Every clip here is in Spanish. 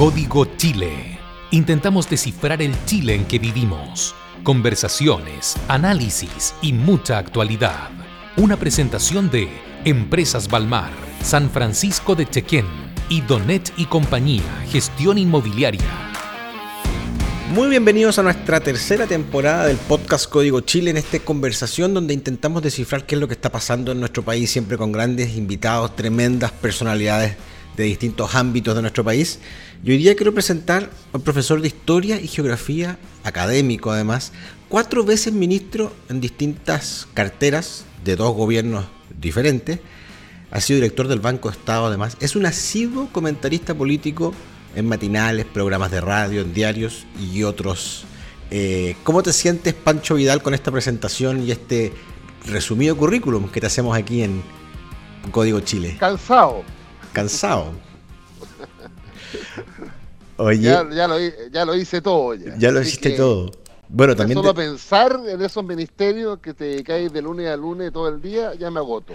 Código Chile. Intentamos descifrar el Chile en que vivimos. Conversaciones, análisis y mucha actualidad. Una presentación de Empresas Balmar, San Francisco de Chequén y Donet y Compañía, Gestión Inmobiliaria. Muy bienvenidos a nuestra tercera temporada del podcast Código Chile en esta conversación donde intentamos descifrar qué es lo que está pasando en nuestro país, siempre con grandes invitados, tremendas personalidades de distintos ámbitos de nuestro país. Y hoy día quiero presentar a un profesor de Historia y Geografía, académico además, cuatro veces ministro en distintas carteras de dos gobiernos diferentes. Ha sido director del Banco de Estado además. Es un asiduo comentarista político en matinales, programas de radio, en diarios y otros. Eh, ¿Cómo te sientes, Pancho Vidal, con esta presentación y este resumido currículum que te hacemos aquí en Código Chile? Cansado. Cansado. Oye. Ya, lo, hice todo. Ya, ya lo hiciste todo. Bueno, también. Solo pensar en esos ministerios que te caes de lunes a lunes todo el día, ya me agoto.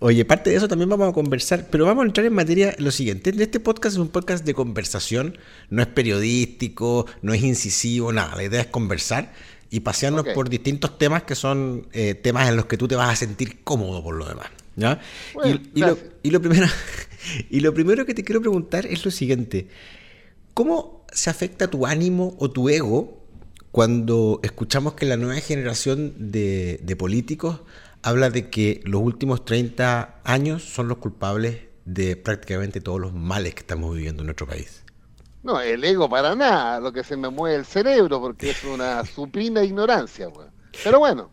Oye, parte de eso también vamos a conversar, pero vamos a entrar en materia lo siguiente. Este podcast es un podcast de conversación, no es periodístico, no es incisivo, nada. La idea es conversar y pasearnos por distintos temas que son eh, temas en los que tú te vas a sentir cómodo por lo demás. ¿ya? y, lo, primero, y lo primero que te quiero preguntar es lo siguiente. ¿Cómo se afecta tu ánimo o tu ego cuando escuchamos que la nueva generación de, de políticos habla de que los últimos 30 años son los culpables de prácticamente todos los males que estamos viviendo en nuestro país. No, el ego para nada, lo que se me mueve el cerebro, porque es una supina ignorancia, Pero bueno,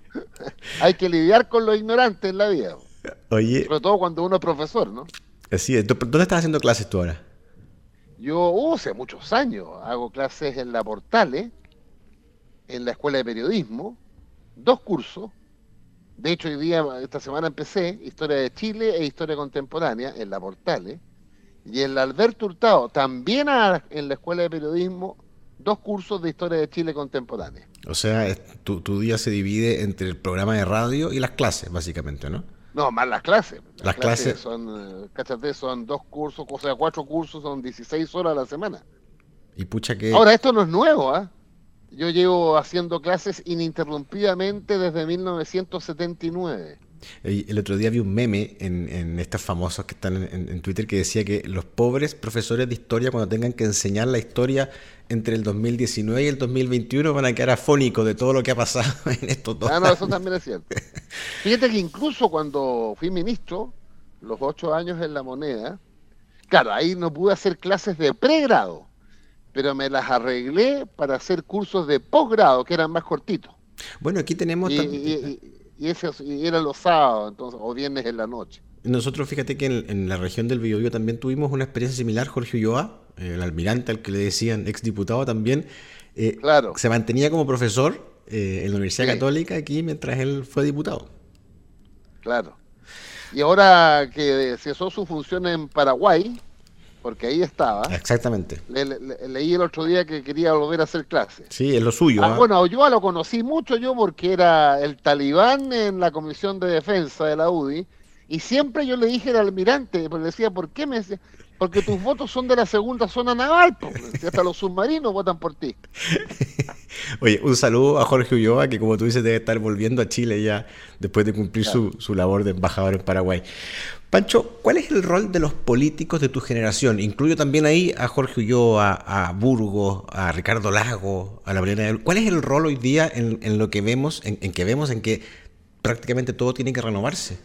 hay que lidiar con lo ignorante en la vida. Oye. Sobre todo cuando uno es profesor, ¿no? Así es. ¿Dónde estás haciendo clases tú ahora? Yo, uh, hace muchos años, hago clases en la Portale, en la Escuela de Periodismo, dos cursos, de hecho, hoy día, esta semana empecé Historia de Chile e Historia Contemporánea en la Portales. Y en la Alberto Hurtado, también en la Escuela de Periodismo, dos cursos de Historia de Chile Contemporánea. O sea, tu, día se divide entre el programa de radio y las clases, básicamente, ¿no? No, más las clases. Las, clases, son, cáchate, son dos cursos, o sea, cuatro cursos, son 16 horas a la semana. Y pucha que... Ahora, esto no es nuevo, ¿ah? Yo llevo haciendo clases ininterrumpidamente desde 1979. El otro día vi un meme en, estos famosos que están en, Twitter que decía que los pobres profesores de historia cuando tengan que enseñar la historia entre el 2019 y el 2021 van a quedar afónicos de todo lo que ha pasado en estos dos Ah, no, eso también es cierto. Fíjate que incluso cuando fui ministro, los ocho años en la moneda, claro, ahí no pude hacer clases de pregrado pero me las arreglé para hacer cursos de posgrado que eran más cortitos. Bueno, aquí tenemos... Y, y, eso, eran los sábados entonces, o viernes en la noche. Nosotros, fíjate que en, la región del Biobío también tuvimos una experiencia similar. Jorge Ulloa, el almirante al que le decían exdiputado también, eh, claro. se mantenía como profesor eh, en la Universidad Católica aquí mientras él fue diputado. Claro. Y ahora que cesó su función en Paraguay, porque ahí estaba. Exactamente. leí el otro día que quería volver a hacer clases. Sí, es lo suyo. Ah, ¿ah? Bueno, yo lo conocí mucho yo porque era el talibán en la Comisión de Defensa de la UDI y siempre yo le dije al almirante, porque decía, ¿por qué me decía? Porque tus votos son de la segunda zona naval, porque hasta los submarinos votan por ti. Oye, un saludo a Jorge Ulloa, que como tú dices debe estar volviendo a Chile ya después de cumplir su, su labor de embajador en Paraguay. Pancho, ¿cuál es el rol de los políticos de tu generación? Incluyo también ahí a Jorge Ulloa, a Burgos, a Ricardo Lago, a la Mariana. ¿Cuál es el rol hoy día en, lo que vemos, en, que vemos en que prácticamente todo tiene que renovarse?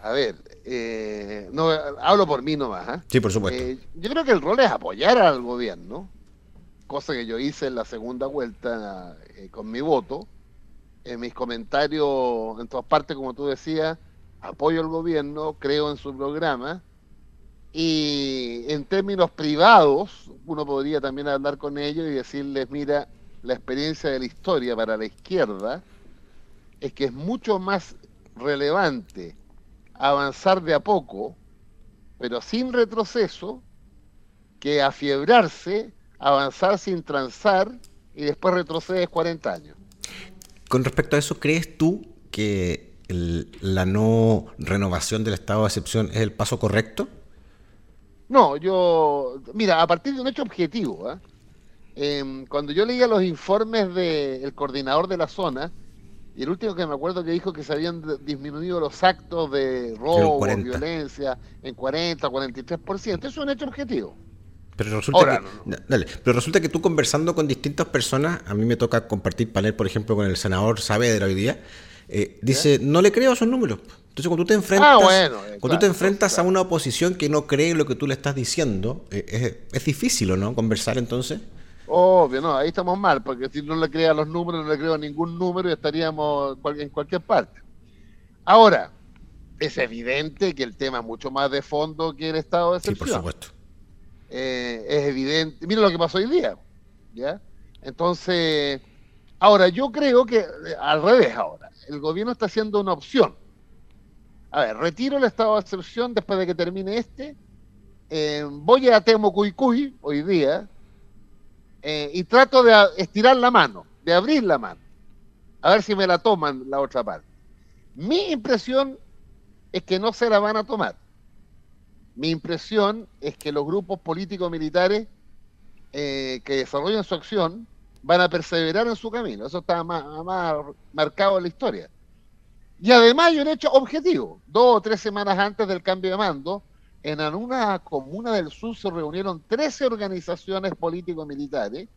A ver, eh, no hablo por mí nomás. ¿ah? Sí, por supuesto. Eh, yo creo que el rol es apoyar al gobierno, cosa que yo hice en la segunda vuelta eh, con mi voto. En mis comentarios, en todas partes, como tú decías, apoyo al gobierno, creo en su programa y en términos privados uno podría también hablar con ellos y decirles, mira, la experiencia de la historia para la izquierda es que es mucho más relevante avanzar de a poco, pero sin retroceso, que afiebrarse, avanzar sin transar y después retrocedes 40 años. Con respecto a eso, ¿crees tú que la no renovación del estado de excepción es el paso correcto? No, yo, mira, a partir de un hecho objetivo, ¿ah? em, cuando yo leía los informes del coordinador de la zona, y el último que me acuerdo que dijo que se habían disminuido los actos de robo, violencia, en 40, 43%, eso es un hecho objetivo. Pero resulta, que, pero resulta que tú conversando con distintas personas, a mí me toca compartir panel, por ejemplo, con el senador Saavedra hoy día, eh, dice, no le creo a esos números. Entonces, cuando tú te enfrentas, ah, eh, cuando tú te enfrentas a una oposición que no cree lo que tú le estás diciendo, eh, es, difícil, ¿o no? Conversar entonces. Obvio, no, ahí estamos mal, porque si no le crea a los números, no le creo a ningún número y estaríamos en cualquier parte. Ahora, es evidente que el tema es mucho más de fondo que el estado de excepción. Sí, por supuesto. Eh, es evidente. Mira lo que pasó hoy día, ¿ya? Entonces, ahora yo creo que al revés ahora, el gobierno está haciendo una opción a ver, retiro el estado de excepción después de que termine este, eh, voy a Temo Cuy hoy día eh, y trato de estirar la mano, de abrir la mano, a ver si me la toman la otra parte. Mi impresión es que no se la van a tomar. Mi impresión es que los grupos políticos militares eh, que desarrollan su acción van a perseverar en su camino. Eso está más marcado en la historia. Y además hay un hecho objetivo. Dos o tres semanas antes del cambio de mando, en una comuna del sur se reunieron 13 organizaciones político-militares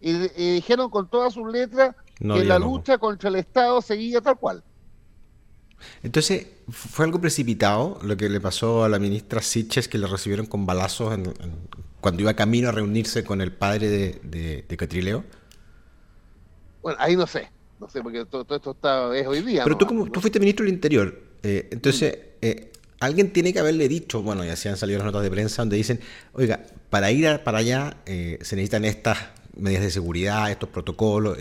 y, dijeron con todas sus letras que la lucha contra el Estado seguía tal cual. Entonces, ¿fue algo precipitado lo que le pasó a la ministra Siches que le recibieron con balazos cuando iba camino a reunirse con el padre de, de Catrileo? Bueno, ahí no sé. No sé, porque todo, esto está, es hoy día. Pero tú, como, tú fuiste ministro del Interior, eh, entonces eh, alguien tiene que haberle dicho, bueno, ya se han salido las notas de prensa donde dicen, oiga, para ir para allá eh, se necesitan estas medidas de seguridad, estos protocolos.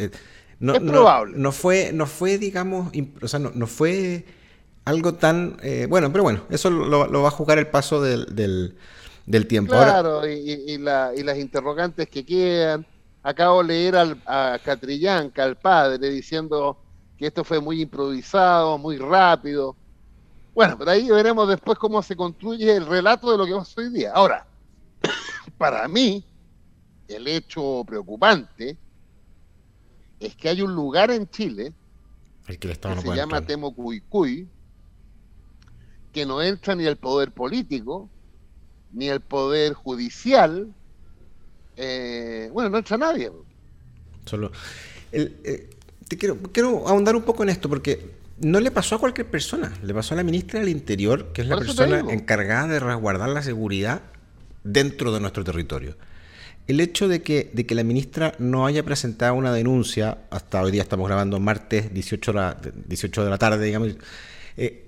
no, es probable. No, fue, no fue, digamos, o sea, no, fue algo tan... bueno, pero bueno, eso lo, va a jugar el paso del, del, tiempo. Claro, y, la, y las interrogantes que quedan acabo de leer al, a Catrillanca, al padre, diciendo que esto fue muy improvisado, muy rápido. Bueno, pero ahí veremos después cómo se construye el relato de lo que pasa hoy día. Ahora, para mí, el hecho preocupante es que hay un lugar en Chile que, se llama Temocuicuy, que no entra ni el poder político, ni el poder judicial, eh, bueno, no entra nadie. Solo. Eh, te quiero, quiero ahondar un poco en esto porque no le pasó a cualquier persona, le pasó a la ministra del Interior, que es la persona encargada de resguardar la seguridad dentro de nuestro territorio. El hecho de que, de que la ministra no haya presentado una denuncia, hasta hoy día estamos grabando martes 18, la, 18 de la tarde, digamos, eh,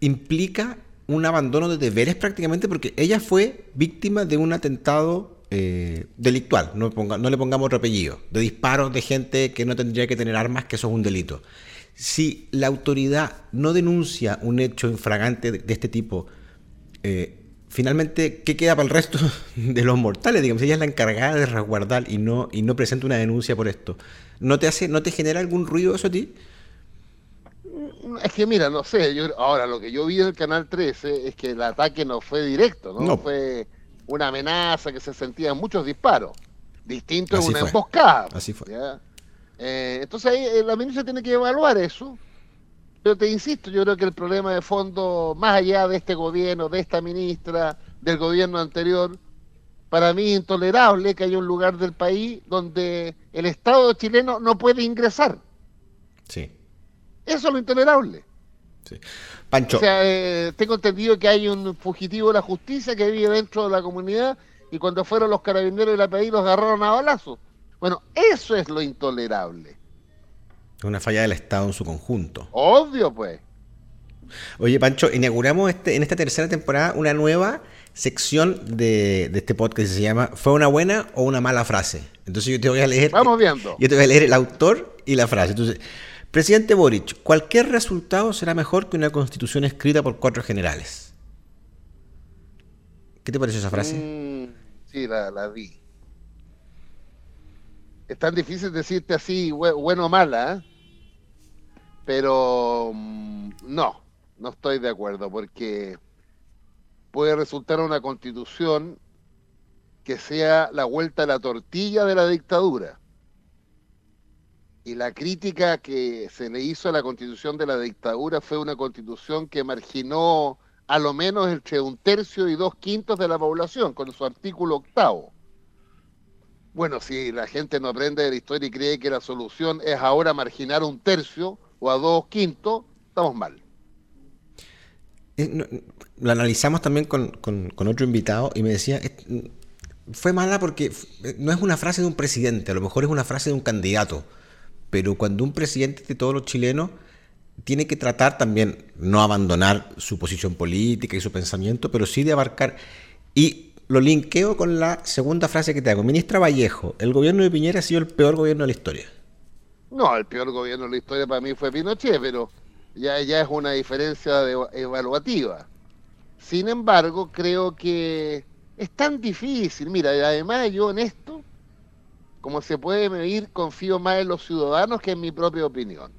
implica un abandono de deberes prácticamente porque ella fue víctima de un atentado eh, delictual, no, no le pongamos otro apellido, de disparos de gente que no tendría que tener armas, que eso es un delito. Si la autoridad no denuncia un hecho infragante de, este tipo, eh, finalmente, ¿qué queda para el resto de los mortales? Digamos, ella es la encargada de resguardar y no, y no presenta una denuncia por esto. ¿No te, hace, ¿No te genera algún ruido eso a ti? Es que mira, no sé, yo, ahora lo que yo vi en el Canal 13 es que el ataque no fue directo, no, no. fue una amenaza que se sentía en muchos disparos. Distinto en una emboscada. Así fue. Eh, entonces ahí eh, la ministra tiene que evaluar eso. Pero te insisto, yo creo que el problema de fondo, más allá de este gobierno, de esta ministra, del gobierno anterior, para mí es intolerable que haya un lugar del país donde el Estado chileno no puede ingresar. Sí. Eso es lo intolerable. Sí. O sea, eh, tengo entendido que hay un fugitivo de la justicia que vive dentro de la comunidad y cuando fueron los carabineros de la país los agarraron a balazos. Bueno, eso es lo intolerable. Es una falla del Estado en su conjunto. Obvio, pues. Oye, Pancho, inauguramos este, en esta tercera temporada una nueva sección de, de, este podcast que se llama ¿Fue una buena o una mala frase? Entonces yo te voy a leer. Vamos viendo. Yo te voy a leer el autor y la frase. Entonces, Presidente Boric, cualquier resultado será mejor que una constitución escrita por cuatro generales. ¿Qué te pareció esa frase? Mm, sí, la, vi. Es tan difícil decirte así, bueno o mala, ¿eh? pero mm, no, no estoy de acuerdo, porque puede resultar una constitución que sea la vuelta a la tortilla de la dictadura. Y la crítica que se le hizo a la constitución de la dictadura fue una constitución que marginó a lo menos entre un tercio y dos quintos de la población, con su artículo octavo. Bueno, si la gente no aprende de la historia y cree que la solución es ahora marginar un tercio o a dos quintos, estamos mal. Eh, lo analizamos también con, con, otro invitado y me decía, fue mala porque no es una frase de un presidente, a lo mejor es una frase de un candidato, pero cuando un presidente de todos los chilenos tiene que tratar también, no abandonar su posición política y su pensamiento, pero sí de abarcar. Y lo linkeo con la segunda frase que te hago. Ministra Vallejo, el gobierno de Piñera ha sido el peor gobierno de la historia. No, el peor gobierno de la historia para mí fue Pinochet, pero ya, ya es una diferencia evaluativa. Sin embargo, creo que es tan difícil. Mira, además yo en esto, como se puede medir, confío más en los ciudadanos que en mi propia opinión.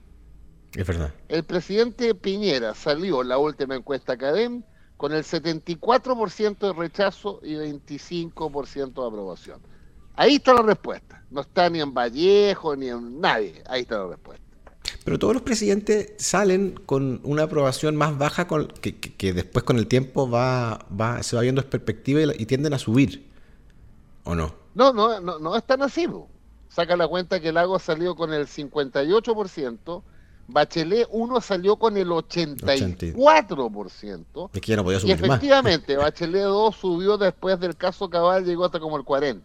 Es verdad. El presidente Piñera salió en la última encuesta CADEM con el 74% de rechazo y 25% de aprobación. Ahí está la respuesta. No está ni en Vallejo ni en nadie. Ahí está la respuesta. Pero todos los presidentes salen con una aprobación más baja con, que, después con el tiempo va, va, se va viendo en perspectiva y, tienden a subir. ¿O no? No, no, no, no es tan así. Saca la cuenta que el Lago salió con el 58%, Bachelet 1 salió con el 84%. Es que ya no podía subir y efectivamente, Bachelet 2 subió después del caso Cabal, llegó hasta como el 40%.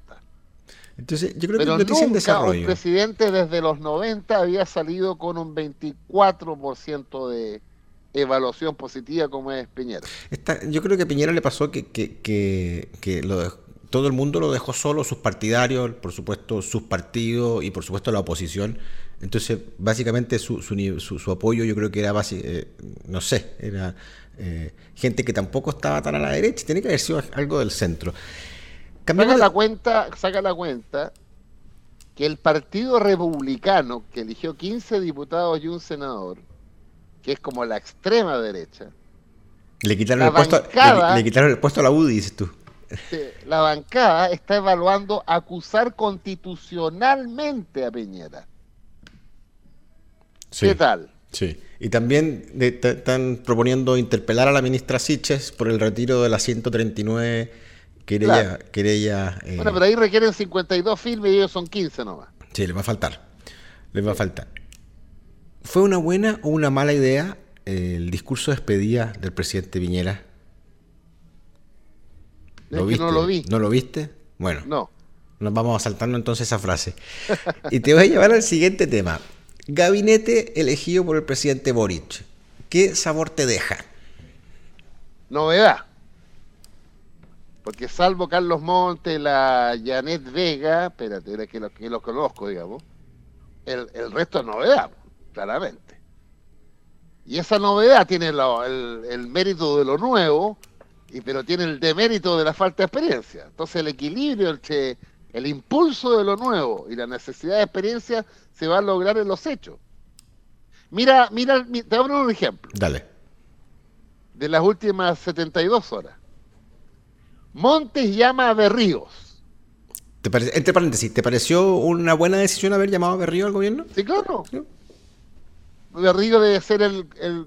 Entonces, yo creo que nunca desarrollo. un presidente desde los 90 había salido con un 24% de evaluación positiva como es Piñera. yo creo que a Piñera le pasó que, todo el mundo lo dejó solo, sus partidarios, por supuesto sus partidos y por supuesto la oposición. Entonces, básicamente su, su, apoyo yo creo que era, eh, no sé, era eh, gente que tampoco estaba tan a la derecha, tiene que haber sido algo del centro. Saca la cuenta, saca la cuenta que el Partido Republicano, que eligió 15 diputados y un senador, que es como la extrema derecha, le quitaron, el, puesto, le, quitaron el puesto a la UDI, dices tú. La bancada está evaluando acusar constitucionalmente a Piñera. ¿Qué tal? Sí. Y también están proponiendo interpelar a la ministra Siches por el retiro de la 139 Querella, querella eh, Bueno, pero ahí requieren 52 filmes y ellos son 15 nomás. Sí, les va a faltar. Les va a faltar. ¿Fue una buena o una mala idea el discurso de despedida del presidente Viñera? ¿Lo viste? no lo vi. ¿No lo viste? Bueno. No. Nos vamos a saltarnos entonces esa frase. y te voy a llevar al siguiente tema. Gabinete elegido por el presidente Boric. ¿Qué sabor te deja? Novedad. Porque salvo Carlos Monte, la Janet Vega, espérate, que los que conozco, digamos, el, resto es novedad, claramente. Y esa novedad tiene el, mérito de lo nuevo, y, pero tiene el demérito de la falta de experiencia. Entonces el equilibrio entre el impulso de lo nuevo y la necesidad de experiencia se va a lograr en los hechos. Mira, mira, te voy a poner un ejemplo. Dale. De las últimas 72 horas. Montes llama a Berríos. ¿Te entre paréntesis, ¿te pareció una buena decisión haber llamado a Berrío al gobierno? Sí, claro. Berrío debe ser el, el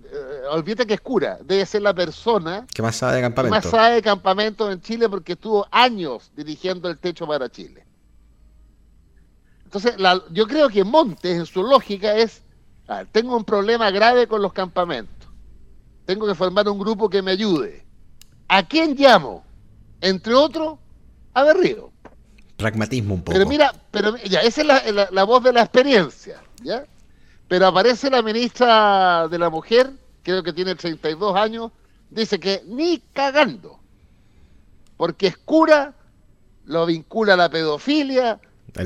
olvídate que es cura, debe ser la persona que más sabe de campamento. más sabe de campamento en Chile porque estuvo años dirigiendo el techo para Chile. Entonces, yo creo que Montes, en su lógica, es, tengo un problema grave con los campamentos. Tengo que formar un grupo que me ayude. ¿A quién llamo? entre otros, a Berrío. Pragmatismo un poco. Pero mira, pero ya, esa es la, voz de la experiencia, ¿ya? Pero aparece la ministra de la Mujer, creo que tiene 32 años, dice que ni cagando, porque es cura, lo vincula a la pedofilia,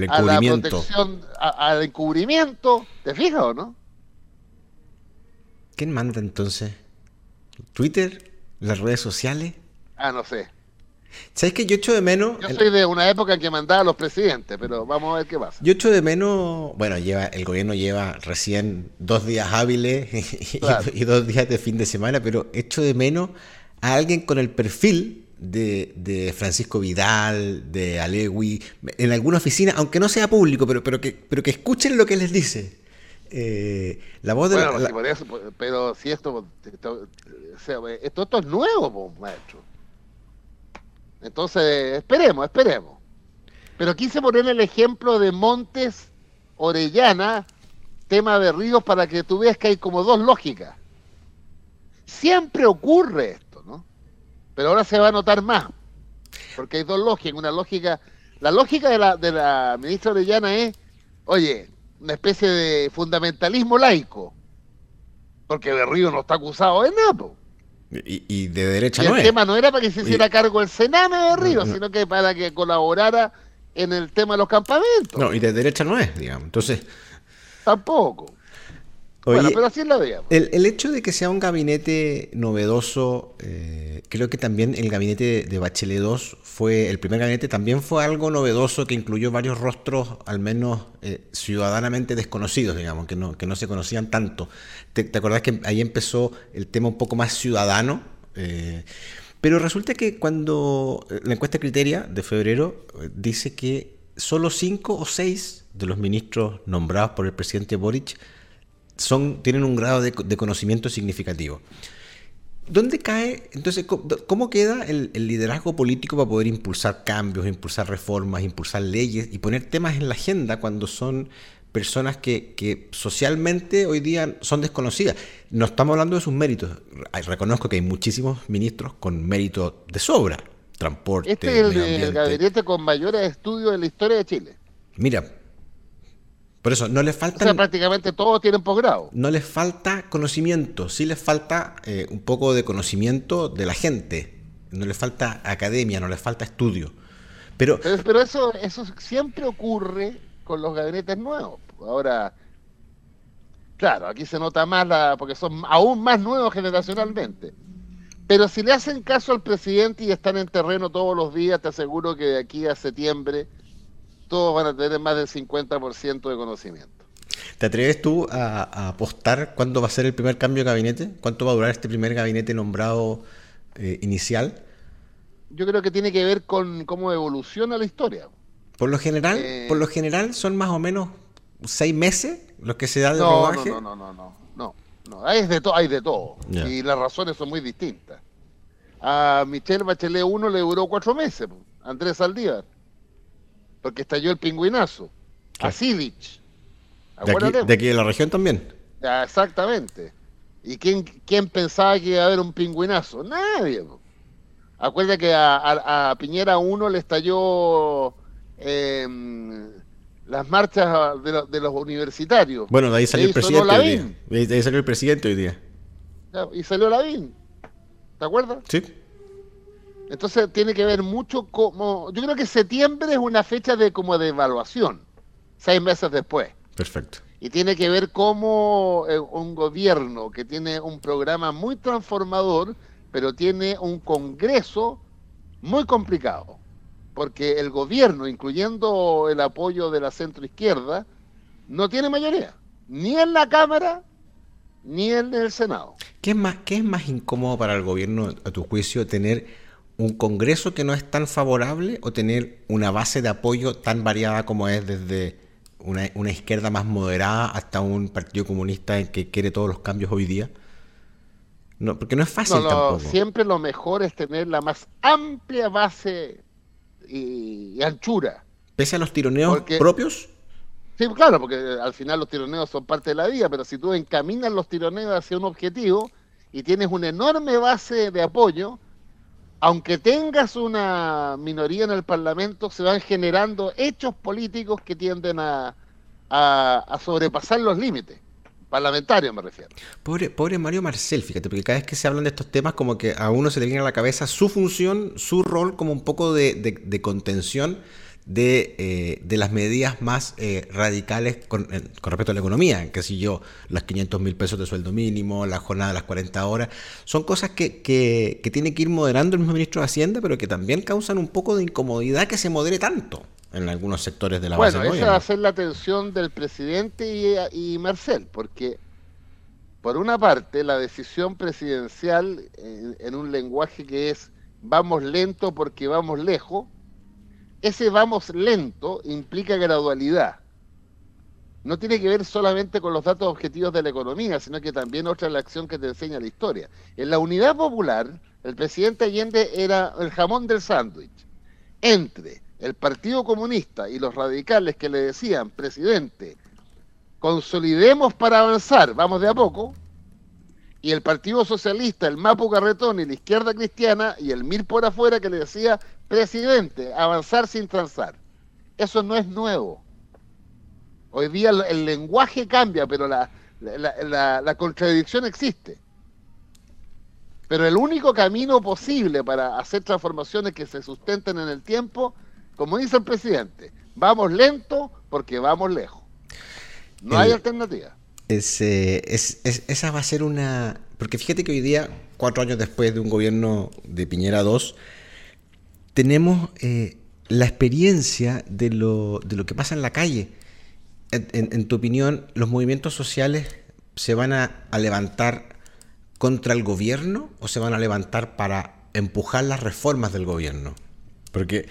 a la protección, al encubrimiento, ¿te fijas o no? ¿Quién manda entonces? ¿Twitter? ¿Las redes sociales? Ah, no sé. ¿Sabes que yo echo de menos? Yo soy de una época en que mandaba a los presidentes, pero vamos a ver qué pasa. Yo echo de menos, bueno, lleva el gobierno lleva recién dos días hábiles y, dos días de fin de semana, pero echo de menos a alguien con el perfil de, Francisco Vidal, de Alewi, en alguna oficina, aunque no sea público, pero, pero, que, pero que escuchen lo que les dice. Eh, la voz de pero si esto esto, esto, es nuevo, maestro. Entonces, esperemos, esperemos. Pero quise poner el ejemplo de Montes Orellana, tema de ríos, para que tú veas que hay como dos lógicas. Siempre ocurre esto, ¿no? Pero ahora se va a notar más, porque hay dos lógicas. Una lógica, la lógica de la, de la ministra Orellana es, oye, una especie de fundamentalismo laico, porque Berrío no está acusado de nada. Y, de derecha y no el tema no era para que se hiciera cargo el Sename de Río, sino que para que colaborara en el tema de los campamentos. No, y de derecha no es, digamos. Entonces. Tampoco bueno, pero así es la vida. El, el, hecho de que sea un gabinete novedoso, eh, creo que también el gabinete de Bachelet 2 fue, el primer gabinete también fue algo novedoso que incluyó varios rostros, al menos eh, ciudadanamente desconocidos, digamos, que no, que no se conocían tanto. ¿Te, te acordás que ahí empezó el tema un poco más ciudadano? Eh, pero resulta que cuando la encuesta Criteria de febrero dice que solo cinco o seis de los ministros nombrados por el presidente Boric son, tienen un grado de, conocimiento significativo. ¿Dónde cae, entonces, cómo queda el, liderazgo político para poder impulsar cambios, impulsar reformas, impulsar leyes y poner temas en la agenda cuando son personas que, socialmente hoy día son desconocidas? No estamos hablando de sus méritos. Reconozco que hay muchísimos ministros con mérito de sobra. Transporte. Este es el, gabinete con mayores estudios en la historia de Chile. Mira, por eso, no les falta. O sea, prácticamente todos tienen posgrado. No les falta conocimiento, sí les falta eh, un poco de conocimiento de la gente. No les falta academia, no les falta estudio. Pero, pero, eso, eso siempre ocurre con los gabinetes nuevos. Ahora, claro, aquí se nota más la, porque son aún más nuevos generacionalmente. Pero si le hacen caso al presidente y están en terreno todos los días, te aseguro que de aquí a septiembre todos van a tener más del 50% de conocimiento. ¿Te atreves tú a, apostar cuándo va a ser el primer cambio de gabinete? ¿Cuánto va a durar este primer gabinete nombrado eh, inicial? Yo creo que tiene que ver con cómo evoluciona la historia. Por lo general, eh, por lo general son más o menos seis meses los que se da de no, No, no, no, no, no, no, Hay de, hay de todo. Y las razones son muy distintas. A Michelle Bachelet 1 le duró cuatro meses, Andrés Saldívar porque estalló el pingüinazo. A Silich. ¿De aquí, de la región también? exactamente. ¿Y quién, quién pensaba que iba a haber un pingüinazo? Nadie. Acuérdate que a, Piñera 1 le estalló em, las marchas de, los universitarios. Bueno, de ahí salió el presidente hoy día. De ahí salió el presidente hoy día. Y salió Lavín. ¿Te acuerdas? Sí. Entonces tiene que ver mucho como... Yo creo que septiembre es una fecha de como de evaluación, seis meses después. Perfecto. Y tiene que ver como eh, un gobierno que tiene un programa muy transformador, pero tiene un Congreso muy complicado. Porque el gobierno, incluyendo el apoyo de la centroizquierda, no tiene mayoría. Ni en la Cámara, ni en el Senado. ¿Qué es más, qué es más incómodo para el gobierno, a tu juicio, tener un Congreso que no es tan favorable o tener una base de apoyo tan variada como es desde una, izquierda más moderada hasta un partido comunista que quiere todos los cambios hoy día? No, porque no es fácil tampoco. Siempre lo mejor es tener la más amplia base y, anchura. Pese a los tironeos propios. Sí, claro, porque al final los tironeos son parte de la vida, pero si tú encaminas los tironeos hacia un objetivo y tienes una enorme base de apoyo, aunque tengas una minoría en el Parlamento, se van generando hechos políticos que tienden a, sobrepasar los límites. Parlamentarios me refiero. Pobre, pobre Mario Marcel, fíjate, porque cada vez que se hablan de estos temas, como que a uno se le viene a la cabeza su función, su rol como un poco de contención eh, de, las medidas más eh, radicales con, respecto a la economía, que si yo, las 500 mil pesos de sueldo mínimo, la jornada de las 40 horas, son cosas que, que, tiene que ir moderando el mismo ministro de Hacienda, pero que también causan un poco de incomodidad que se modere tanto en algunos sectores de la base Bueno, esa va a ser la atención del presidente y, y Marcel, porque por una parte, la decisión presidencial en, un lenguaje que es vamos lento porque vamos lejos, ese vamos lento implica gradualidad. No tiene que ver solamente con los datos objetivos de la economía, sino que también otra la acción que te enseña la historia. En la unidad popular, el presidente Allende era el jamón del sándwich entre el Partido Comunista y los radicales que le decían, presidente, consolidemos para avanzar, vamos de a poco, y el Partido Socialista, el Mapu Carretón y la izquierda cristiana y el Mir por afuera que le decía, presidente, avanzar sin transar. Eso no es nuevo. Hoy día el lenguaje cambia, pero la, la contradicción existe. Pero el único camino posible para hacer transformaciones que se sustenten en el tiempo, como dice el presidente, vamos lento porque vamos lejos. No hay alternativa. Es, esa va a ser una... Porque fíjate que hoy día, cuatro años después de un gobierno de Piñera II, tenemos eh, la experiencia de lo, de lo, que pasa en la calle. En, tu opinión, ¿los movimientos sociales se van a, a levantar contra el gobierno o se van a levantar para empujar las reformas del gobierno? Porque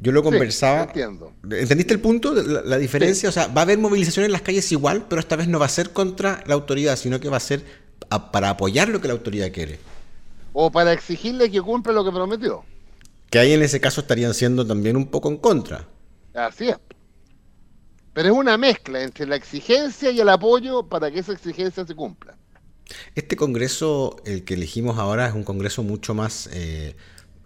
yo lo conversaba. entiendo. ¿Entendiste el punto? La, diferencia. O sea, va a haber movilización en las calles igual, pero esta vez no va a ser contra la autoridad, sino que va a ser para apoyar lo que la autoridad quiere. O para exigirle que cumpla lo que prometió. Que ahí en ese caso estarían siendo también un poco en contra. Así es. Pero es una mezcla entre la exigencia y el apoyo para que esa exigencia se cumpla. Este congreso, el que elegimos ahora, es un congreso mucho más eh,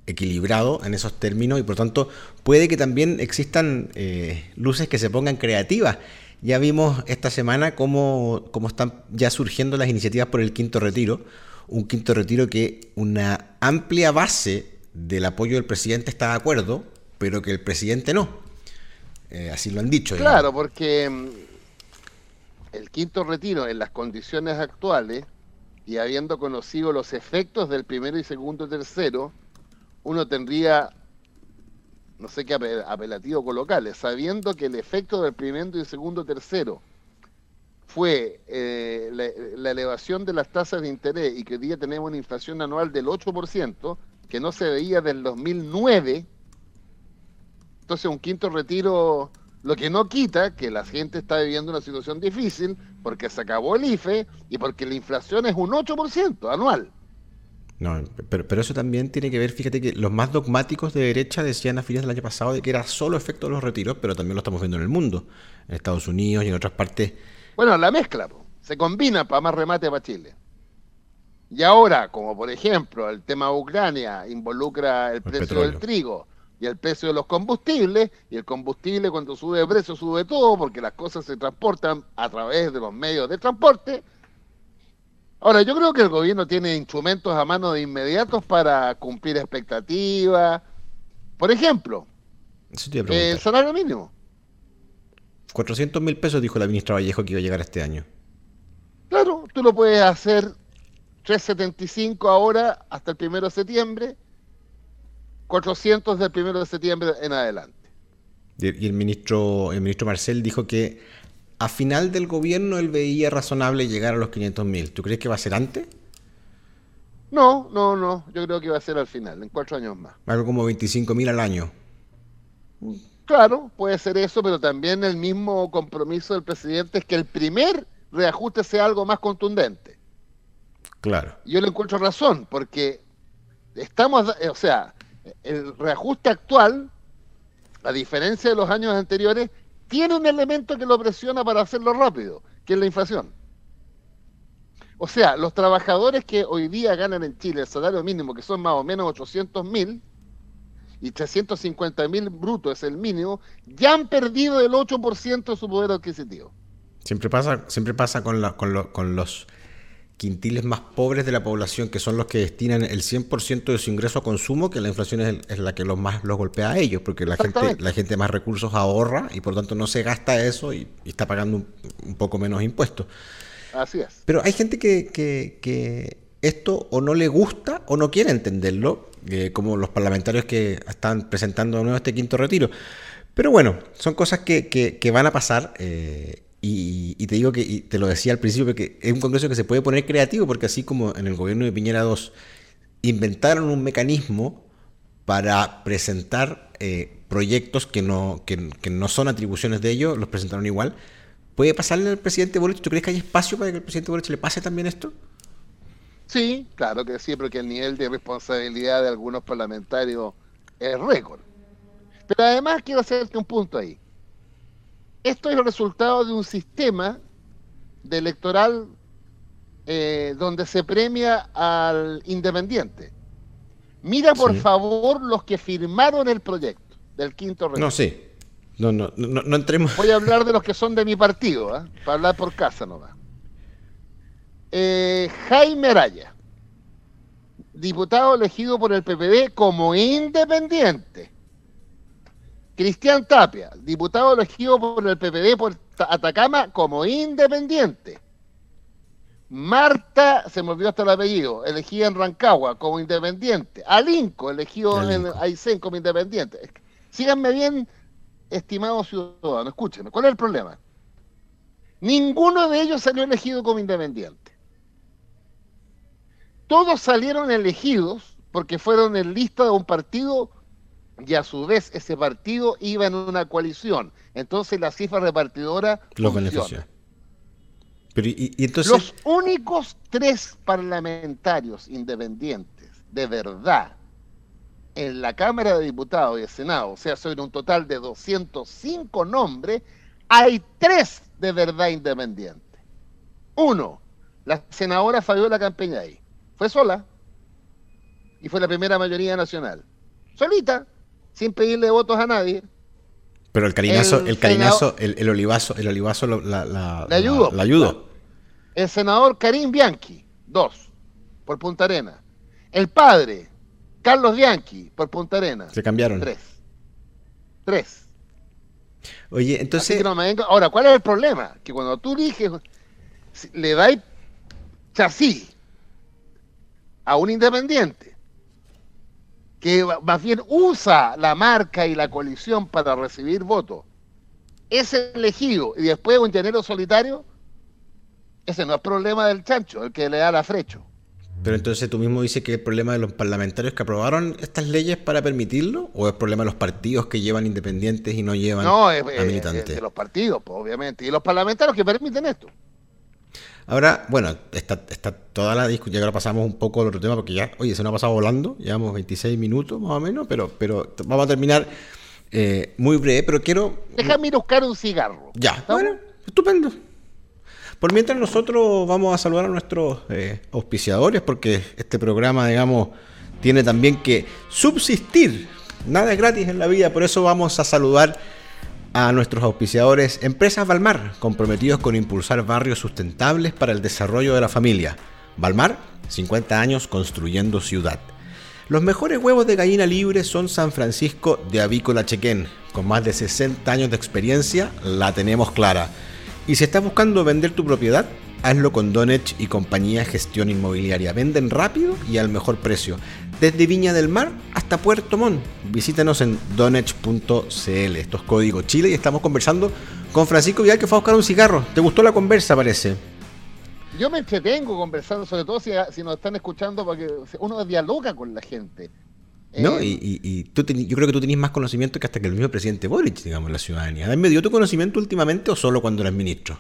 equilibrado en esos términos y por tanto puede que también existan eh, luces que se pongan creativas. Ya vimos esta semana cómo, cómo, están ya surgiendo las iniciativas por el quinto retiro, un quinto retiro que una amplia base del apoyo del presidente está de acuerdo, pero que el presidente no. Eh, así lo han dicho. Claro, porque mm, el quinto retiro en las condiciones actuales y habiendo conocido los efectos del primero y segundo tercero, uno tendría, no sé qué apelativo colocarle, sabiendo que el efecto del primero y segundo tercero fue eh, la, elevación de las tasas de interés y que hoy día tenemos una inflación anual del 8%, que no se veía del 2009, entonces un quinto retiro, lo que no quita que la gente está viviendo una situación difícil porque se acabó el IFE y porque la inflación es un 8% anual. No, pero, pero, eso también tiene que ver, fíjate que los más dogmáticos de derecha decían a fines del año pasado de que era solo efecto de los retiros, pero también lo estamos viendo en el mundo, en Estados Unidos y en otras partes. Bueno, la mezcla, se combina para más remate para Chile. Y ahora, como por ejemplo el tema de Ucrania involucra el, precio del trigo y el precio de los combustibles, y el combustible cuando sube de precio sube todo porque las cosas se transportan a través de los medios de transporte, Ahora, yo creo que el gobierno tiene instrumentos a mano de inmediatos para cumplir expectativas. Por ejemplo, el salario mínimo. 400 mil pesos dijo la ministra Vallejo que iba a llegar este año. Claro, tú lo puedes hacer 375 ahora hasta el primero de septiembre, 400 del primero de septiembre en adelante. Y el ministro, el ministro Marcel dijo que a final del gobierno él veía razonable llegar a los 500.000. ¿Tú crees que va a ser antes? No, no, no. Yo creo que va a ser al final, en cuatro años más. Algo como 25.000 al año. Claro, puede ser eso, pero también el mismo compromiso del presidente es que el primer reajuste sea algo más contundente. Claro. Yo le encuentro razón, porque estamos, o sea, el reajuste actual, a diferencia de los años anteriores, tiene un elemento que lo presiona para hacerlo rápido, que es la inflación. O sea, los trabajadores que hoy día ganan en Chile el salario mínimo, que son más o menos 800 mil, y 350 mil bruto es el mínimo, ya han perdido el 8% de su poder adquisitivo. Siempre pasa, siempre pasa con, la, con, con los quintiles más pobres de la población, que son los que destinan el 100% de su ingreso a consumo, que la inflación es, la que los más los golpea a ellos, porque la gente la gente más recursos ahorra y por tanto no se gasta eso y, está pagando un, poco menos impuestos. Así es. Pero hay gente que, que, esto o no le gusta o no quiere entenderlo, eh, como los parlamentarios que están presentando de nuevo este quinto retiro. Pero bueno, son cosas que, van a pasar. Eh, Y, te digo que, te lo decía al principio, que es un Congreso que se puede poner creativo, porque así como en el gobierno de Piñera II inventaron un mecanismo para presentar eh, proyectos que no, que, no son atribuciones de ellos, los presentaron igual. ¿Puede pasarle al presidente Boric? ¿Tú crees que hay espacio para que el presidente Boric le pase también esto? Sí, claro que sí, porque el nivel de responsabilidad de algunos parlamentarios es récord. Pero además quiero hacerte un punto ahí. Esto es el resultado de un sistema de electoral eh, donde se premia al independiente. Mira por favor los que firmaron el proyecto del quinto No, sí. No, no, no, no entremos. Voy a hablar de los que son de mi partido, ¿eh? para hablar por casa nomás. Eh, Jaime Araya, diputado elegido por el PPD como independiente. Cristian Tapia, diputado elegido por el PPD por Atacama como independiente. Marta, se me olvidó hasta el apellido, elegida en Rancagua como independiente. Alinco, elegido en Aysén como independiente. Síganme bien, estimados ciudadanos, escúchenme, ¿cuál es el problema? Ninguno de ellos salió elegido como independiente. Todos salieron elegidos porque fueron en lista de un partido y a su vez ese partido iba en una coalición. Entonces la cifra repartidora los beneficia. Pero, y, entonces... Los únicos tres parlamentarios independientes de verdad en la Cámara de Diputados y el Senado, o sea, sobre un total de 205 nombres, hay tres de verdad independientes. Uno, la senadora Fabiola Campeñay. Fue sola y fue la primera mayoría nacional. Solita, sin pedirle votos a nadie. Pero el cariñazo, el, cariñazo, el, olivazo, el olivazo la, la, le ayudó. La, ayudó. El senador Karim Bianchi, dos, por Punta Arena. El padre, Carlos Bianchi, por Punta Arena. Se cambiaron. Tres. Tres. Oye, entonces. Ahora, ¿cuál es el problema? Que cuando tú eliges, le dais chasis a un independiente que más bien usa la marca y la coalición para recibir votos, es elegido y después un llanero solitario, ese no es problema del chancho, el que le da la frecho. Pero entonces tú mismo dices que el problema de los parlamentarios que aprobaron estas leyes para permitirlo, o es problema de los partidos que llevan independientes y no llevan no, a militantes. de los partidos, pues, obviamente, y los parlamentarios que permiten esto. Ahora, bueno, está, está toda la discusión, ya ahora pasamos un poco al otro tema porque ya, oye, se nos ha pasado volando, llevamos 26 minutos más o menos, pero, pero vamos a terminar eh, muy breve, pero quiero... Déjame ir a buscar un cigarro. Ya, bueno, estupendo. Por mientras nosotros vamos a saludar a nuestros eh, auspiciadores porque este programa, digamos, tiene también que subsistir. Nada es gratis en la vida, por eso vamos a saludar a nuestros auspiciadores Empresas Balmar, comprometidos con impulsar barrios sustentables para el desarrollo de la familia. Balmar, 50 años construyendo ciudad. Los mejores huevos de gallina libre son San Francisco de Avícola Chequén. Con más de 60 años de experiencia, la tenemos clara. Y si estás buscando vender tu propiedad, hazlo con Donech y compañía gestión inmobiliaria. Venden rápido y al mejor precio desde Viña del Mar hasta Puerto Montt. Visítanos en donech.cl. Esto es Código Chile y estamos conversando con Francisco Vidal que fue a buscar un cigarro. ¿Te gustó la conversa, parece? Yo me entretengo conversando, sobre todo si, nos están escuchando, porque uno dialoga con la gente. No, eh, y, yo creo que tú tenés más conocimiento que hasta que el mismo presidente Boric, digamos, la ciudadanía. ¿Me dio tu conocimiento últimamente o solo cuando eras ministro?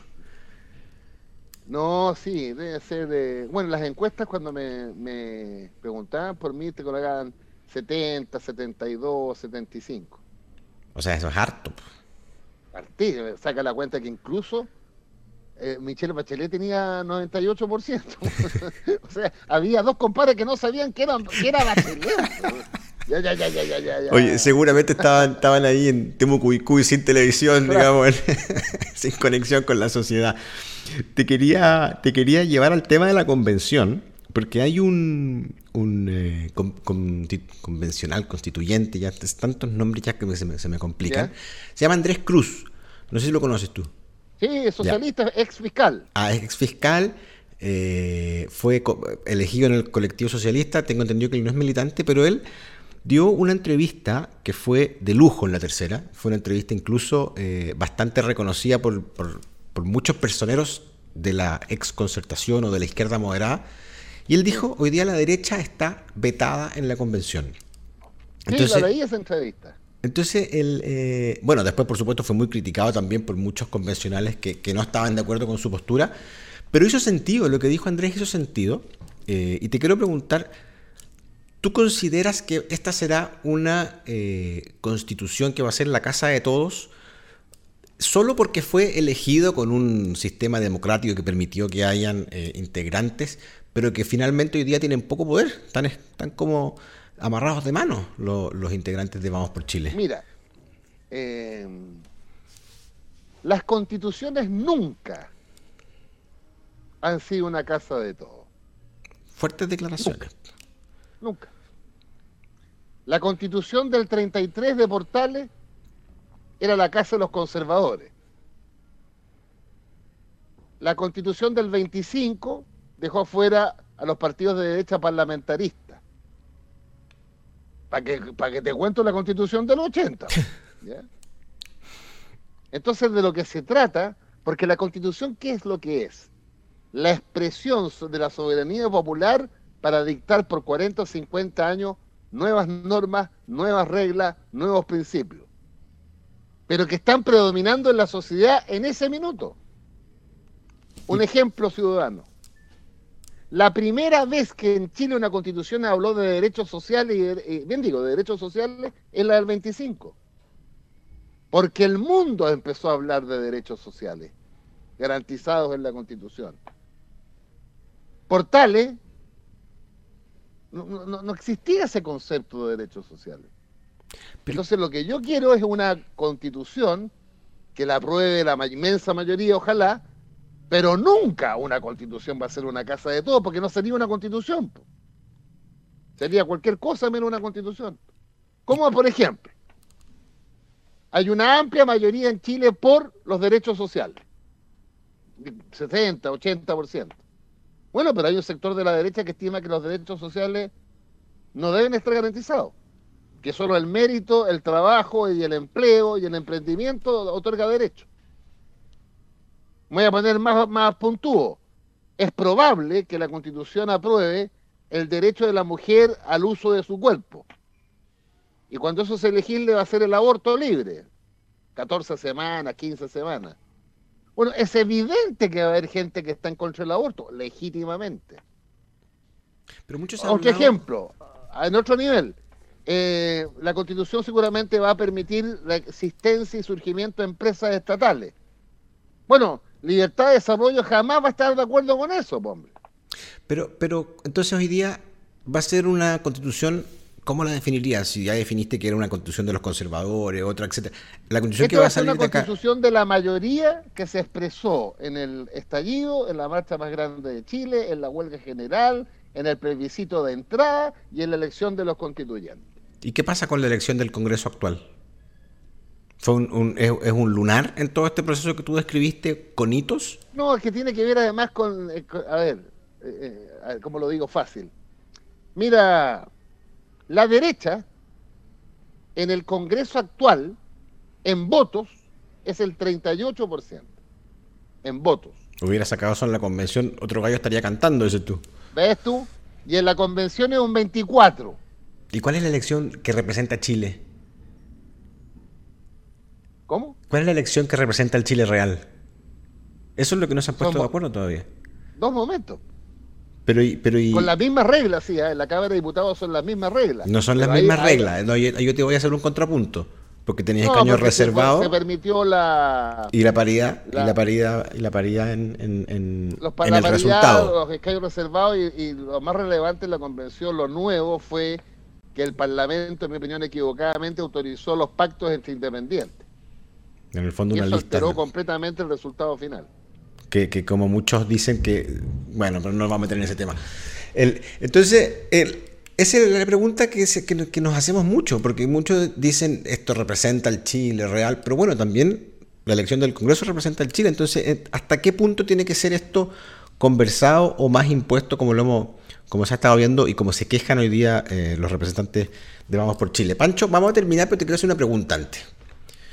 No, sí, debe ser de... Bueno, las encuestas cuando me, preguntaban por mí te colocaban 70, 72, 75. O sea, eso es harto. Partido, saca la cuenta que incluso eh, Michelle Bachelet tenía 98%. o sea, había dos compadres que no sabían que, eran, que era Bachelet. Ya, ya, ya, ya, ya, ya, Oye, seguramente estaban, estaban ahí en Temucuicú sin televisión, digamos, sin conexión con la sociedad. Te quería, te quería llevar al tema de la convención, porque hay un, un eh, convencional constituyente, ya tantos nombres ya que se me, se me complican. Se llama Andrés Cruz. No sé si lo conoces tú. Sí, es socialista, ex fiscal. Ah, ex fiscal. Eh, fue elegido en el colectivo socialista. Tengo entendido que él no es militante, pero él dio una entrevista que fue de lujo en la tercera. Fue una entrevista incluso eh, bastante reconocida por, por muchos personeros de la ex concertación o de la izquierda moderada. Y él dijo, hoy día la derecha está vetada en la convención. Entonces, sí, leí esa entrevista. Entonces, el, eh, bueno, después por supuesto fue muy criticado también por muchos convencionales que, no estaban de acuerdo con su postura, pero hizo sentido, lo que dijo Andrés hizo sentido. Eh, y te quiero preguntar, ¿tú consideras que esta será una eh, constitución que va a ser la casa de todos? Solo porque fue elegido con un sistema democrático que permitió que hayan integrantes, pero que finalmente hoy día tienen poco poder, están, están como amarrados de mano los, integrantes de Vamos por Chile. Mira, eh, las constituciones nunca han sido una casa de todo. Fuertes declaraciones. Nunca. La constitución del 33 de Portales era la casa de los conservadores. La constitución del 25 dejó fuera a los partidos de derecha parlamentaristas para que, para que te cuento la constitución del 80. Entonces, de lo que se trata, porque la constitución, ¿qué es lo que es? La expresión de la soberanía popular para dictar por 40 o 50 años nuevas normas, nuevas reglas, nuevos principios, pero que están predominando en la sociedad en ese minuto. Un ejemplo ciudadano. La primera vez que en Chile una constitución habló de derechos sociales, y bien digo, de derechos sociales, es la del 25. Porque el mundo empezó a hablar de derechos sociales, garantizados en la constitución. Por tales, no, no existía ese concepto de derechos sociales. Entonces lo que yo quiero es una constitución que la apruebe la inmensa mayoría, ojalá, pero nunca una constitución va a ser una casa de todo, porque no sería una constitución. Sería cualquier cosa menos una constitución. Como por ejemplo, hay una amplia mayoría en Chile por los derechos sociales. 60, 80%. Bueno, pero hay un sector de la derecha que estima que los derechos sociales no deben estar garantizados. Que solo el mérito, el trabajo y el empleo y el emprendimiento otorga derechos voy a poner más, más puntúo. Es probable que la Constitución apruebe el derecho de la mujer al uso de su cuerpo. Y cuando eso se legisle va a ser el aborto libre. 14 semanas, 15 semanas. Bueno, es evidente que va a haber gente que está en contra del aborto, legítimamente. Pero muchos Otro ejemplo, en otro nivel, eh, la Constitución seguramente va a permitir la existencia y surgimiento de empresas estatales. Bueno, libertad de desarrollo jamás va a estar de acuerdo con eso, hombre. Pero, pero entonces hoy día va a ser una constitución, ¿cómo la definirías? Si ya definiste que era una constitución de los conservadores, otra, etcétera. La constitución que va a salir una constitución de la mayoría que se expresó en el estallido, en la marcha más grande de Chile, en la huelga general, en el plebiscito de entrada y en la elección de los constituyentes. ¿Y qué pasa con la elección del Congreso actual? ¿Fue un, es, un lunar en todo este proceso que tú describiste con hitos? No, es que tiene que ver además con, eh, a ver, eh, eh ¿cómo lo digo fácil? Mira, la derecha en el Congreso actual, en votos, es el 38%. En votos. Hubiera sacado eso en la convención, otro gallo estaría cantando, ese tú. ¿Ves tú? Y en la convención es un 24%. ¿Y cuál es la elección que representa Chile? ¿Cómo? ¿Cuál es la elección que representa el Chile real? Eso es lo que no se han puesto de acuerdo todavía. Dos momentos. Pero pero Con las mismas reglas, sí, ¿eh? en la Cámara de Diputados son las mismas reglas. No son las mismas reglas. yo, te voy a hacer un contrapunto. Porque tenías escaños reservados. Se, permitió la. Y la paridad. y la paridad, y la paridad en, en, los, el resultado. Los escaños reservados y, y, lo más relevante en la convención, lo nuevo fue que el Parlamento, en mi opinión, equivocadamente autorizó los pactos entre independientes. En el fondo, y una eso lista. alteró completamente el resultado final. Que, como muchos dicen que. Bueno, pero no nos vamos a meter en ese tema. El, entonces, el, esa es la pregunta que, que, nos hacemos mucho, porque muchos dicen esto representa el Chile real, pero bueno, también la elección del Congreso representa el Chile. Entonces, eh, ¿hasta qué punto tiene que ser esto conversado o más impuesto como lo hemos, como se ha estado viendo y como se quejan hoy día eh, los representantes de Vamos por Chile? Pancho, vamos a terminar, pero te quiero hacer una pregunta antes.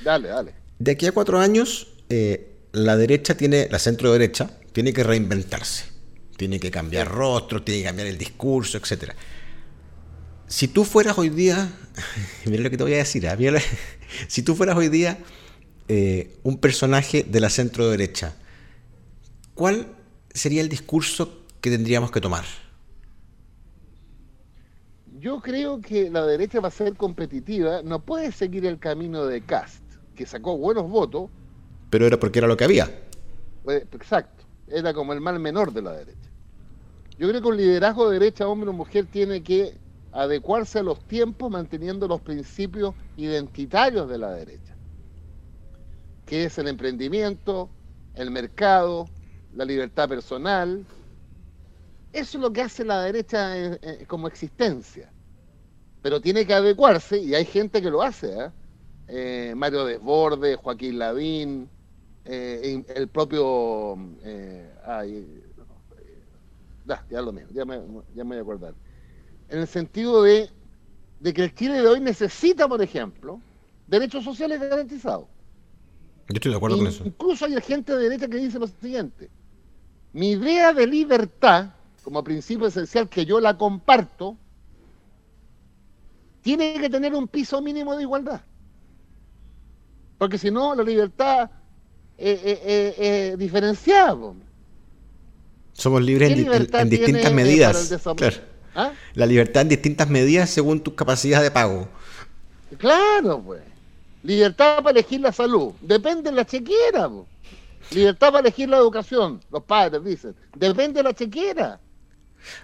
Dale, dale de aquí a cuatro años, eh, la derecha tiene, la centro derecha, tiene que reinventarse. Tiene que cambiar rostro, tiene que cambiar el discurso, etcétera. Si tú fueras hoy día, mira lo que te voy a decir, ¿ah? si tú fueras hoy día eh, un personaje de la centro derecha, ¿cuál sería el discurso que tendríamos que tomar? Yo creo que la derecha va a ser competitiva, no puede seguir el camino de Cast, que sacó buenos votos. Pero era porque era lo que había. Pues, exacto, era como el mal menor de la derecha. Yo creo que un liderazgo de derecha, hombre o mujer, tiene que adecuarse a los tiempos manteniendo los principios identitarios de la derecha, que es el emprendimiento, el mercado, la libertad personal. Eso es lo que hace la derecha eh, eh, como existencia. Pero tiene que adecuarse y hay gente que lo hace. ¿eh? Mario Desborde, Joaquín Lavín, el propio... Ay, ya lo mismo, ya me, ya me voy a acordar. En el sentido de, de que el Chile de hoy necesita, por ejemplo, derechos sociales garantizados. Yo estoy de acuerdo con eso. Incluso hay gente de derecha que dice lo siguiente. Mi idea de libertad, como principio esencial que yo la comparto, tiene que tener un piso mínimo de igualdad. Porque si no, la libertad es diferenciada. Somos libres en, distintas medidas. ¿Ah? La libertad en distintas medidas según tus capacidades de pago. Claro, pues. Libertad para elegir la salud. Depende de la chequera. Libertad para elegir la educación. Los padres dicen. Depende de la chequera.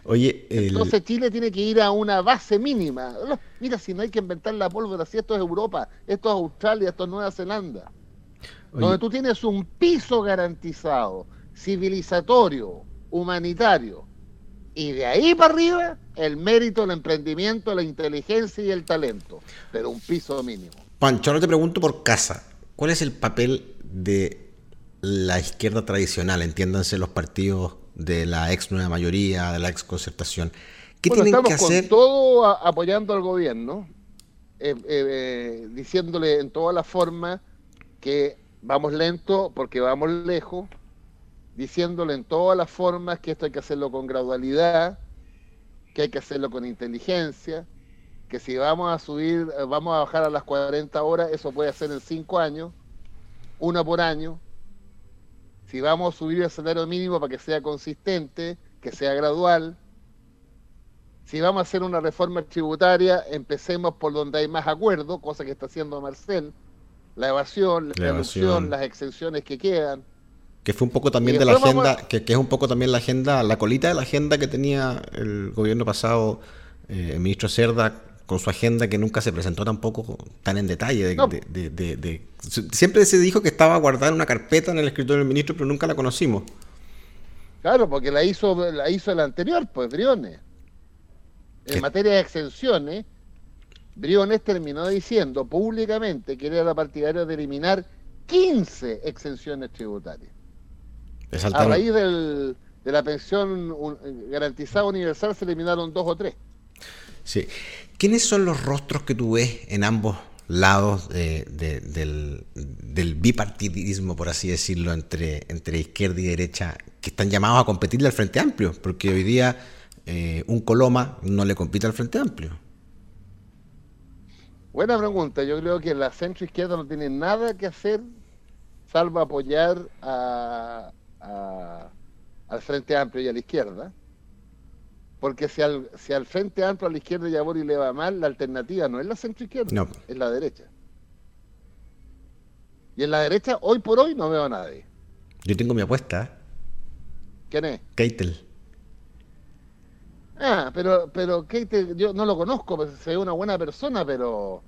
Oye, entonces Chile tiene que ir a una base mínima. Mira, si no hay que inventar la pólvora, si esto es Europa, esto es Australia, esto es Nueva Zelanda, donde tú tienes un piso garantizado, civilizatorio, humanitario, y de ahí para arriba el mérito, el emprendimiento, la inteligencia y el talento, pero un piso mínimo. Pancho, ahora te pregunto por casa, ¿cuál es el papel de la izquierda tradicional, entiéndanse los partidos de la ex nueva mayoría, de la ex concertación? ¿Qué tienen que hacer? Con todo apoyando al gobierno, eh, eh, eh, diciéndole en todas las formas que vamos lento porque vamos lejos, diciéndole en todas las formas que esto hay que hacerlo con gradualidad, que hay que hacerlo con inteligencia, que si vamos a subir, eh, vamos a bajar a las 40 horas, eso puede ser en 5 años, una por año. Si vamos a subir el salario mínimo para que sea consistente, que sea gradual. Si vamos a hacer una reforma tributaria, empecemos por donde hay más acuerdo, cosa que está haciendo Marcel, la evasión, la, evasión. las exenciones que quedan. Que fue un poco también de la agenda, que, que, es un poco también la agenda, la colita de la agenda que tenía el gobierno pasado, eh, el ministro Cerda, con su agenda que nunca se presentó tampoco tan en detalle. De, siempre se dijo que estaba guardada en una carpeta en el escritorio del ministro, pero nunca la conocimos. Claro, porque la hizo, la hizo el anterior, pues Briones. En materia de exenciones, Briones terminó diciendo públicamente que era la partidaria de eliminar 15 exenciones tributarias. A raíz de la pensión garantizada universal se eliminaron dos o tres. Sí. ¿Quiénes son los rostros que tú ves en ambos lados del, bipartidismo, por así decirlo, entre, entre izquierda y derecha, que están llamados a competirle al Frente Amplio? Porque hoy día eh, un Coloma no le compite al Frente Amplio. Buena pregunta. Yo creo que la centro izquierda no tiene nada que hacer salvo apoyar a, al Frente Amplio y a la izquierda. Porque si al, si al Frente Amplio a la izquierda y a Boris le va mal, la alternativa no es la centro-izquierda, no. es la derecha. Y en la derecha, hoy por hoy, no veo a nadie. Yo tengo mi apuesta. ¿Quién es? Keitel. Ah, pero, pero Keitel, yo no lo conozco, pues, se ve una buena persona, pero...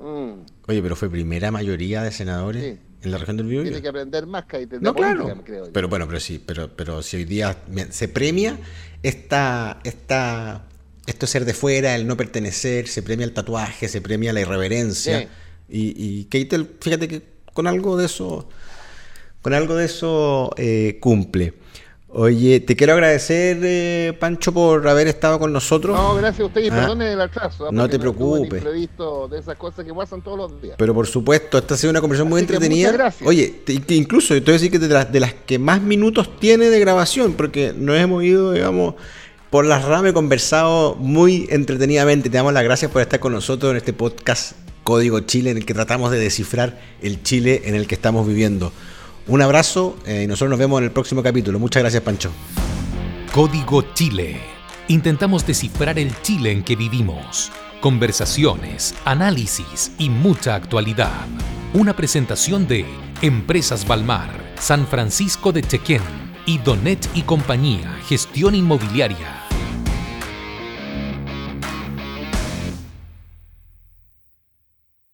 Mm. Oye, pero fue primera mayoría de senadores. Sí en la región del Biobío. Tiene que aprender más que No, claro. Pero bueno, pero sí, pero, pero si hoy día se premia esta, esta, esto ser de fuera, el no pertenecer, se premia el tatuaje, se premia la irreverencia. Y, y Keitel, fíjate que con algo de eso, con algo de eso eh, cumple. Oye, te quiero agradecer, eh, Pancho, por haber estado con nosotros. No, gracias a usted y Ah. perdone el atraso. ¿ah? No te preocupes. imprevisto de esas cosas que pasan todos los días. Pero por supuesto, esta ha sido una conversación muy Así que entretenida. muchas gracias. Oye, te- te- incluso yo te voy a decir que de las, de las que más minutos tiene de grabación, porque nos hemos ido, digamos, por las ramas, he conversado muy entretenidamente. Te damos las gracias por estar con nosotros en este podcast Código Chile, en el que tratamos de descifrar el Chile en el que estamos viviendo. Un abrazo eh, y nosotros nos vemos en el próximo capítulo. Muchas gracias, Pancho. Código Chile. Intentamos descifrar el Chile en que vivimos. Conversaciones, análisis y mucha actualidad. Una presentación de Empresas Balmar, San Francisco de Chequén y Donet y Compañía, Gestión Inmobiliaria.